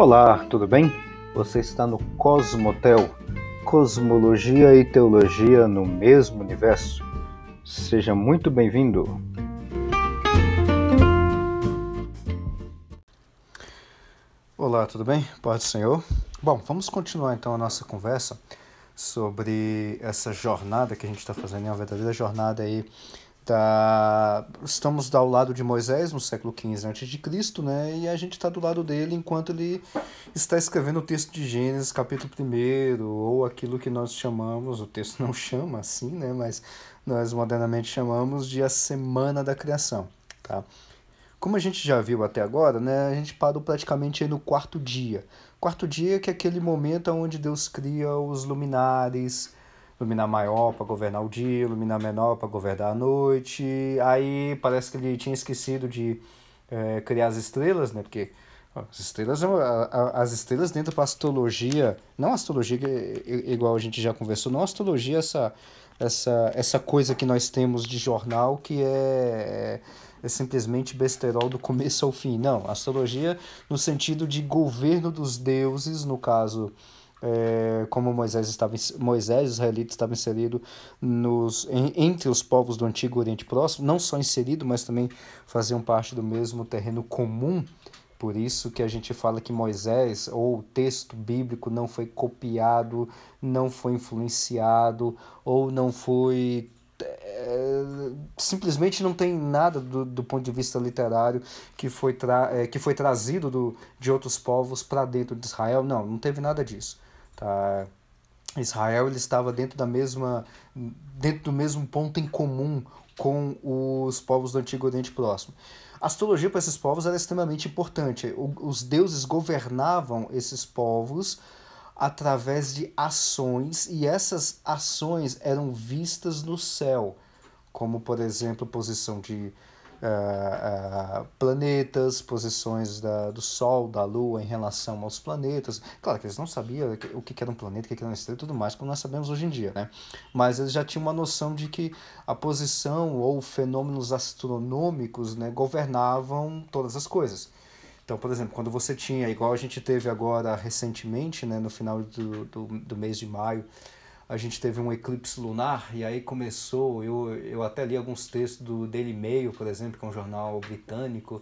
Olá, tudo bem? Você está no Cosmotel, Cosmologia e Teologia no mesmo universo. Seja muito bem-vindo. Olá, tudo bem? Pode, Senhor? Bom, vamos continuar então a nossa conversa sobre essa jornada que a gente está fazendo, é uma verdadeira jornada aí Tá, estamos ao lado de Moisés no século XV a.C., né? E a gente está do lado dele enquanto ele está escrevendo o texto de Gênesis, capítulo 1, ou aquilo que nós chamamos, o texto não chama assim, né? Mas nós modernamente chamamos de a Semana da Criação, tá? Como a gente já viu até agora, né? A gente parou praticamente no quarto dia. Quarto dia que é aquele momento onde Deus cria os luminares, luminar maior para governar o dia, luminar menor para governar a noite. Aí parece que ele tinha esquecido de é, criar as estrelas, né? Porque as estrelas, as estrelas dentro da astrologia, não astrologia igual a gente já conversou, não astrologia essa essa essa coisa que nós temos de jornal que é é simplesmente besterol do começo ao fim. Não, astrologia no sentido de governo dos deuses, no caso é, como Moisés estava Moisés, os israelitas estavam inseridos nos, em, entre os povos do Antigo Oriente Próximo, não só inserido, mas também faziam parte do mesmo terreno comum. Por isso que a gente fala que Moisés, ou o texto bíblico, não foi copiado, não foi influenciado, ou não foi é, simplesmente não tem nada do, do ponto de vista literário que foi, tra é, que foi trazido do, de outros povos para dentro de Israel. Não, não teve nada disso. Tá? Israel ele estava dentro da mesma dentro do mesmo ponto em comum com os povos do Antigo Oriente Próximo. A astrologia para esses povos era extremamente importante. os deuses governavam esses povos através de ações e essas ações eram vistas no céu, como por exemplo posição de uh, uh, planetas, posições da, do Sol, da Lua em relação aos planetas. Claro que eles não sabiam o que era um planeta, o que era uma estrela e tudo mais, como nós sabemos hoje em dia, né? Mas eles já tinham uma noção de que a posição ou fenômenos astronômicos né, governavam todas as coisas. Então, por exemplo, quando você tinha, igual a gente teve agora recentemente, né, no final do, do, do mês de maio, a gente teve um eclipse lunar e aí começou, eu, eu até li alguns textos do Daily Mail, por exemplo, que é um jornal britânico,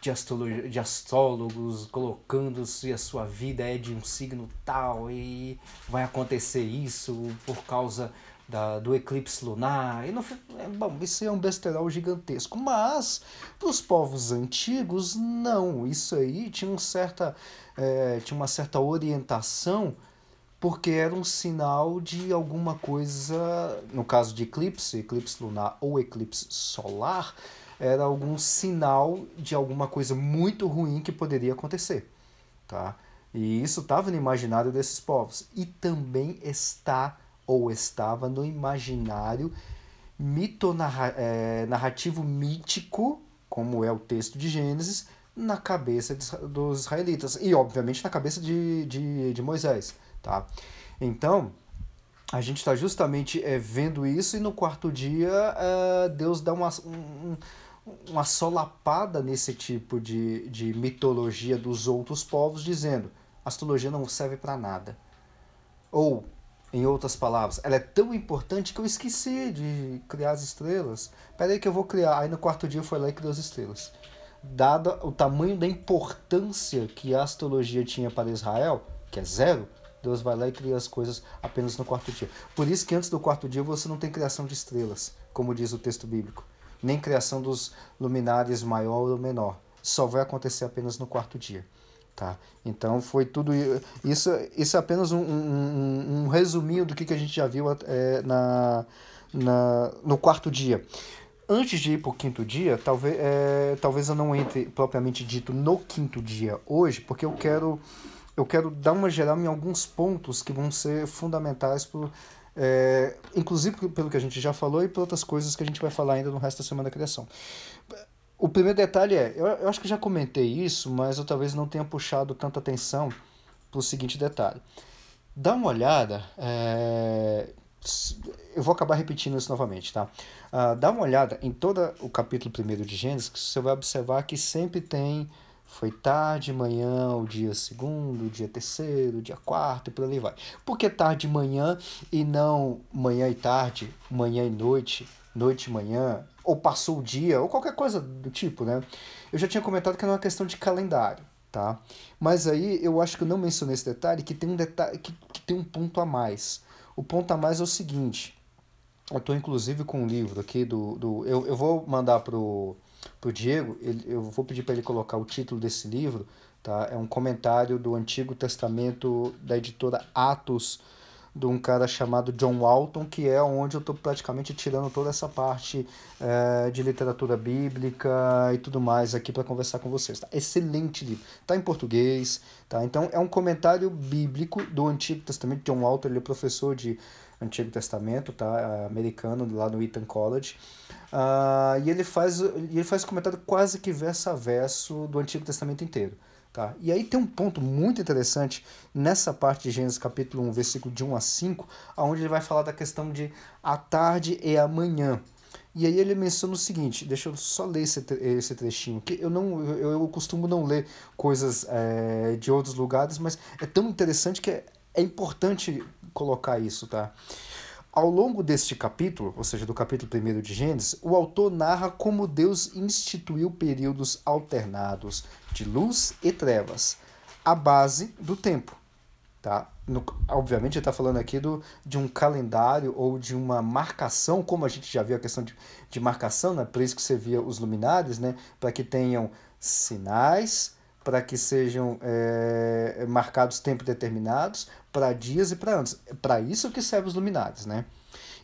de, de astrólogos colocando-se a sua vida é de um signo tal e vai acontecer isso por causa da, do eclipse lunar. E no, é, bom, isso é um besterol gigantesco. Mas, para os povos antigos, não. Isso aí tinha, um certa, é, tinha uma certa orientação porque era um sinal de alguma coisa, no caso de eclipse, eclipse lunar ou eclipse solar, era algum sinal de alguma coisa muito ruim que poderia acontecer, tá? E isso estava no imaginário desses povos e também está ou estava no imaginário mito é, narrativo mítico, como é o texto de Gênesis, na cabeça dos israelitas e obviamente na cabeça de, de, de Moisés. Tá? Então, a gente está justamente é, vendo isso e no quarto dia é, Deus dá uma, um, uma solapada nesse tipo de, de mitologia dos outros povos, dizendo astrologia não serve para nada. Ou, em outras palavras, ela é tão importante que eu esqueci de criar as estrelas. Peraí que eu vou criar. Aí no quarto dia fui lá e criou as estrelas. Dada o tamanho da importância que a astrologia tinha para Israel, que é zero, Deus vai lá e cria as coisas apenas no quarto dia. Por isso que antes do quarto dia você não tem criação de estrelas, como diz o texto bíblico, nem criação dos luminares maior ou menor. Só vai acontecer apenas no quarto dia. Tá? Então foi tudo isso. Isso é apenas um, um, um resuminho do que, que a gente já viu é, na, na, no quarto dia. Antes de ir para o quinto dia, talvez, é, talvez eu não entre propriamente dito no quinto dia hoje, porque eu quero eu quero dar uma geral em alguns pontos que vão ser fundamentais, por, é, inclusive pelo que a gente já falou e por outras coisas que a gente vai falar ainda no resto da Semana da Criação. O primeiro detalhe é, eu, eu acho que já comentei isso, mas eu talvez não tenha puxado tanta atenção para o seguinte detalhe. Dá uma olhada, é, eu vou acabar repetindo isso novamente, tá? Uh, dá uma olhada em todo o capítulo 1 de Gênesis, você vai observar que sempre tem Foi tarde, manhã, o dia segundo, o dia terceiro, o dia quarto e por ali vai. Por que tarde e manhã e não manhã e tarde, manhã e noite, noite e manhã, ou passou o dia, ou qualquer coisa do tipo, né? Eu já tinha comentado que era uma questão de calendário, tá? Mas aí eu acho que eu não mencionei esse detalhe, que tem um detalhe que, que tem um ponto a mais. O ponto a mais é o seguinte. Eu estou inclusive com um livro aqui do. do eu, eu vou mandar pro, pro Diego, ele, eu vou pedir para ele colocar o título desse livro, tá? É um comentário do Antigo Testamento da editora Atos de um cara chamado John Walton, que é onde eu estou praticamente tirando toda essa parte é, de literatura bíblica e tudo mais aqui para conversar com vocês. Tá? Excelente livro. Está em português. Tá? Então, é um comentário bíblico do Antigo Testamento. John Walton ele é professor de Antigo Testamento, tá? americano, lá no Eton College. Uh, e ele faz, ele faz comentário quase que verso a verso do Antigo Testamento inteiro. Tá? E aí tem um ponto muito interessante nessa parte de Gênesis capítulo 1, versículo de 1 a 5, onde ele vai falar da questão de a tarde e a manhã. E aí ele menciona o seguinte, deixa eu só ler esse, esse trechinho, que eu não eu, eu costumo não ler coisas é, de outros lugares, mas é tão interessante que é, é importante colocar isso, tá? Ao longo deste capítulo, ou seja, do capítulo 1 de Gênesis, o autor narra como Deus instituiu períodos alternados de luz e trevas, a base do tempo. Tá? No, obviamente, ele está falando aqui do, de um calendário ou de uma marcação, como a gente já viu a questão de, de marcação, né? por isso que você via os luminares, né? para que tenham sinais, para que sejam é, marcados tempos determinados, para dias e para anos. É para isso que servem os luminares, né?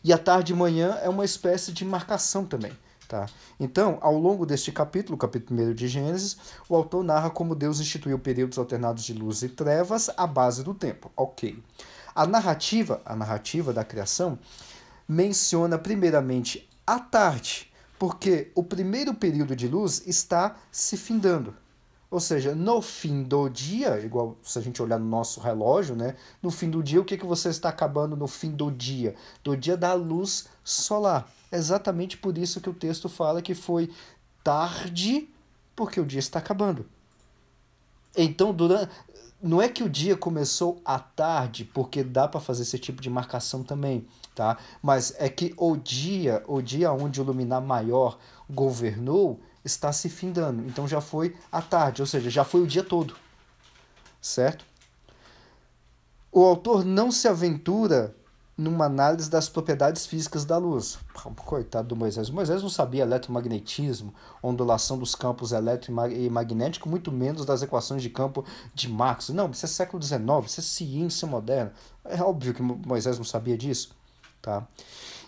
E a tarde e manhã é uma espécie de marcação também. Tá? Então, ao longo deste capítulo, capítulo 1 de Gênesis, o autor narra como Deus instituiu períodos alternados de luz e trevas à base do tempo. Ok. A narrativa, a narrativa da criação, menciona primeiramente a tarde, porque o primeiro período de luz está se findando. Ou seja, no fim do dia, igual se a gente olhar no nosso relógio, né? No fim do dia, o que, que você está acabando no fim do dia? Do dia da luz solar. Exatamente por isso que o texto fala que foi tarde, porque o dia está acabando. Então, durante, não é que o dia começou à tarde, porque dá para fazer esse tipo de marcação também, tá? Mas é que o dia, o dia onde o luminar maior governou, está se findando. Então já foi à tarde, ou seja, já foi o dia todo. Certo? O autor não se aventura numa análise das propriedades físicas da luz. Coitado do Moisés. Moisés não sabia eletromagnetismo, ondulação dos campos elétrico e magnético, muito menos das equações de campo de Marx. Não, isso é século XIX, isso é ciência moderna. É óbvio que Moisés não sabia disso. Tá?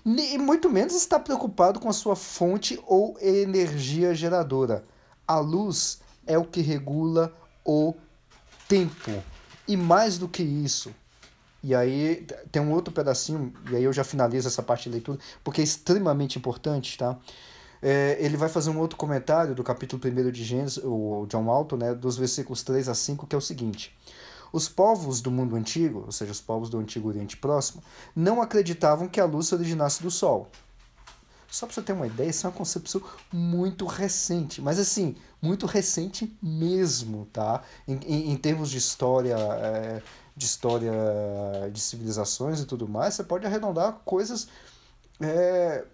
E muito menos está preocupado com a sua fonte ou energia geradora. A luz é o que regula o tempo. E mais do que isso, e aí tem um outro pedacinho, e aí eu já finalizo essa parte de leitura, porque é extremamente importante, tá? É, ele vai fazer um outro comentário do capítulo 1 de Gênesis, o John Alto, né, dos versículos 3 a 5, que é o seguinte. Os povos do mundo antigo, ou seja, os povos do Antigo Oriente Próximo, não acreditavam que a luz se originasse do Sol. Só para você ter uma ideia, isso é uma concepção muito recente, mas assim, muito recente mesmo, tá? Em, em, em termos de história, é, de história de civilizações e tudo mais, você pode arredondar coisas é,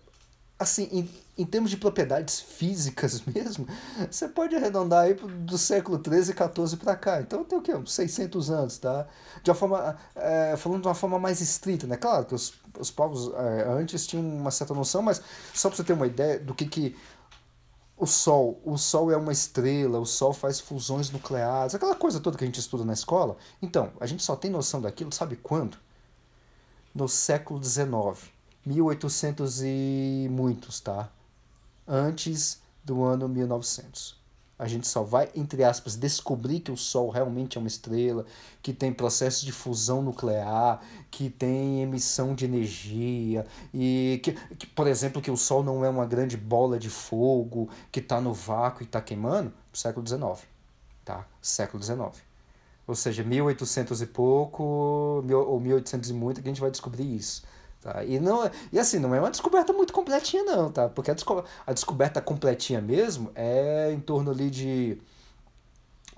assim, em, em termos de propriedades físicas mesmo, você pode arredondar aí do século 13 e 14 para cá. Então tem o quê? Uns 600 anos, tá? De uma forma, é, falando de uma forma mais estrita, né? Claro que os, os povos é, antes tinham uma certa noção, mas só para você ter uma ideia do que que o Sol, o Sol é uma estrela, o Sol faz fusões nucleares, aquela coisa toda que a gente estuda na escola. Então, a gente só tem noção daquilo, sabe quando? No século XIX 1800 e muitos, tá? Antes do ano 1900. A gente só vai, entre aspas, descobrir que o Sol realmente é uma estrela, que tem processos de fusão nuclear, que tem emissão de energia, e que, que por exemplo, que o Sol não é uma grande bola de fogo que está no vácuo e está queimando, século XIX. Tá? Século XIX. Ou seja, 1800 e pouco, ou 1800 e muito, que a gente vai descobrir isso. Tá? E, não, e assim, não é uma descoberta muito completinha, não, tá? Porque a, desco a descoberta completinha mesmo é em torno ali de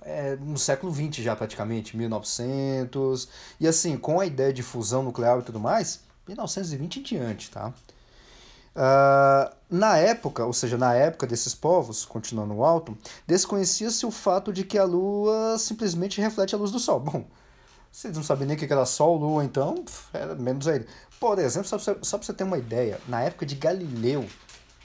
é, no século XX já praticamente, 1900, e assim, com a ideia de fusão nuclear e tudo mais, 1920 em diante, tá? Uh, na época, ou seja, na época desses povos, continuando no alto, desconhecia-se o fato de que a Lua simplesmente reflete a luz do Sol. Bom, vocês não sabiam nem o que era Sol, Lua, então, era menos ainda. Por exemplo, só para você, você ter uma ideia, na época de Galileu,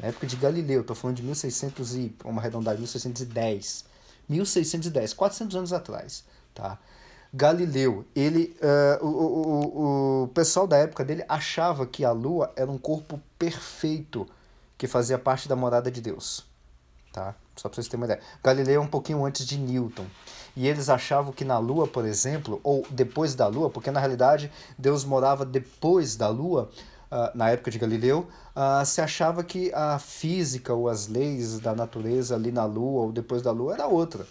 na época de Galileu, estou falando de 1600 e, vamos arredondar, 1610, 1610, 400 anos atrás, tá? Galileu, ele, uh, o, o, o pessoal da época dele achava que a Lua era um corpo perfeito que fazia parte da morada de Deus, tá? Só para vocês terem uma ideia. Galileu é um pouquinho antes de Newton. E eles achavam que na Lua, por exemplo, ou depois da Lua, porque na realidade Deus morava depois da Lua, uh, na época de Galileu, uh, se achava que a física ou as leis da natureza ali na Lua ou depois da Lua era outra.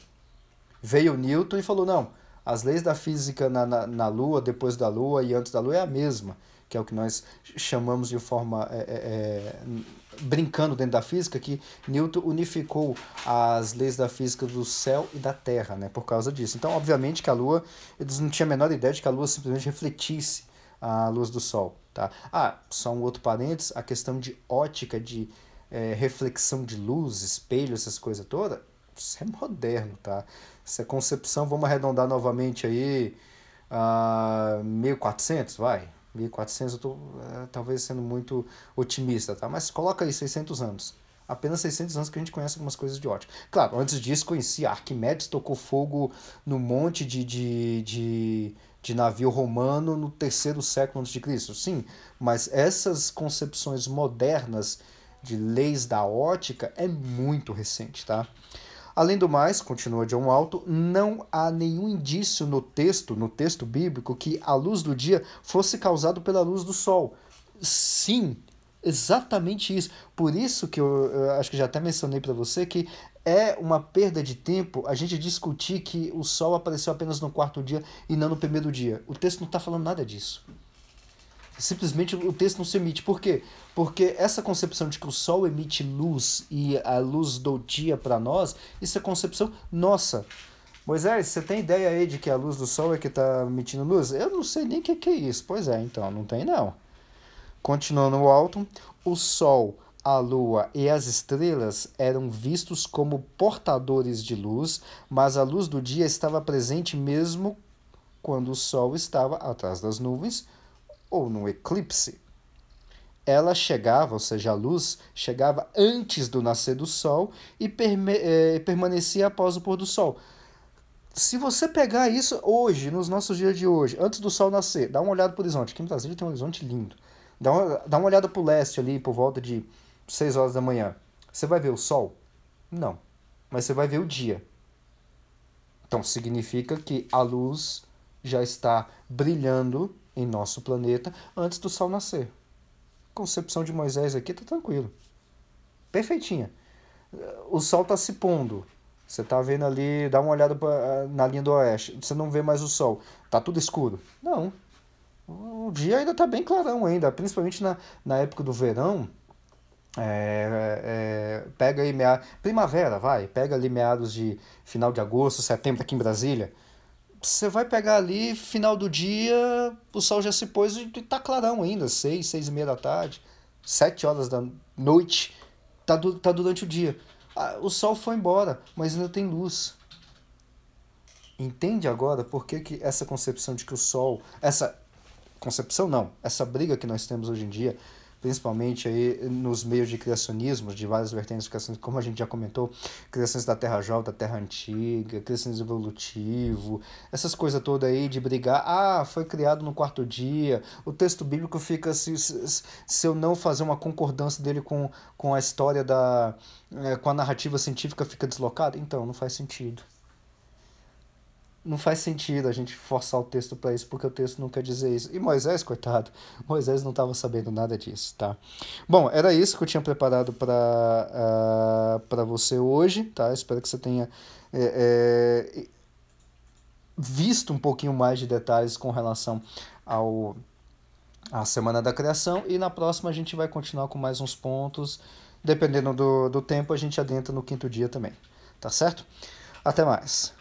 Veio Newton e falou: não, as leis da física na, na, na Lua, depois da Lua e antes da Lua é a mesma, que é o que nós chamamos de forma é, é, é, brincando dentro da física, que Newton unificou as leis da física do céu e da Terra, né, por causa disso. Então, obviamente que a Lua, eles não tinham a menor ideia de que a Lua simplesmente refletisse a luz do Sol. Tá? Ah, só um outro parênteses, a questão de ótica, de é, reflexão de luz, espelho, essas coisas todas, isso é moderno, tá? Essa concepção, vamos arredondar novamente aí, uh, 1400, vai. 1400 eu estou uh, talvez sendo muito otimista, tá? Mas coloca aí 600 anos. Apenas 600 anos que a gente conhece algumas coisas de ótica. Claro, antes disso conhecia Arquimedes, tocou fogo no monte de, de, de, de navio romano no terceiro século antes de Cristo. Sim, mas essas concepções modernas de leis da ótica é muito recente, tá? Além do mais, continua John Alto, não há nenhum indício no texto, no texto bíblico, que a luz do dia fosse causada pela luz do sol. Sim, exatamente isso. Por isso que eu, eu acho que já até mencionei para você que é uma perda de tempo a gente discutir que o sol apareceu apenas no quarto dia e não no primeiro dia. O texto não está falando nada disso simplesmente o texto não se emite. Por quê? Porque essa concepção de que o Sol emite luz e a luz do dia para nós, isso é concepção nossa. Moisés, você tem ideia aí de que a luz do Sol é que está emitindo luz? Eu não sei nem o que, que é isso. Pois é, então, não tem não. Continuando o alto, o Sol, a Lua e as estrelas eram vistos como portadores de luz, mas a luz do dia estava presente mesmo quando o Sol estava atrás das nuvens, ou no eclipse, ela chegava, ou seja, a luz chegava antes do nascer do sol e eh, permanecia após o pôr do sol. Se você pegar isso hoje, nos nossos dias de hoje, antes do sol nascer, dá uma olhada para o horizonte. Aqui em Brasília tem um horizonte lindo. Dá uma, dá uma olhada para o leste ali, por volta de 6 horas da manhã. Você vai ver o sol? Não. Mas você vai ver o dia. Então significa que a luz já está brilhando em nosso planeta antes do Sol nascer. Concepção de Moisés aqui tá tranquilo. Perfeitinha. O Sol está se pondo. Você está vendo ali, dá uma olhada pra, na linha do oeste. Você não vê mais o Sol. Tá tudo escuro. Não. O dia ainda está bem clarão ainda, principalmente na, na época do verão. É, é, pega aí meados, primavera, vai, pega ali meados de final de agosto, setembro aqui em Brasília você vai pegar ali, final do dia, o sol já se pôs e tá clarão ainda, seis, seis e meia da tarde, sete horas da noite, tá, du tá durante o dia. Ah, o sol foi embora, mas ainda tem luz. Entende agora por que, que essa concepção de que o sol, essa concepção não, essa briga que nós temos hoje em dia, principalmente aí nos meios de criacionismo, de várias vertentes de como a gente já comentou, criações da Terra Jovem, da Terra Antiga, criacionismo evolutivo, essas coisas todas aí de brigar, ah, foi criado no quarto dia, o texto bíblico fica, se, se, se eu não fazer uma concordância dele com, com a história da, é, com a narrativa científica fica deslocado, então, não faz sentido não faz sentido a gente forçar o texto para isso, porque o texto não quer dizer isso. E Moisés, coitado, Moisés não estava sabendo nada disso, tá? Bom, era isso que eu tinha preparado para uh, ah, você hoje, tá? Espero que você tenha é, é, visto um pouquinho mais de detalhes com relação ao a Semana da Criação e na próxima a gente vai continuar com mais uns pontos. Dependendo do, do tempo, a gente adentra no quinto dia também. Tá certo? Até mais.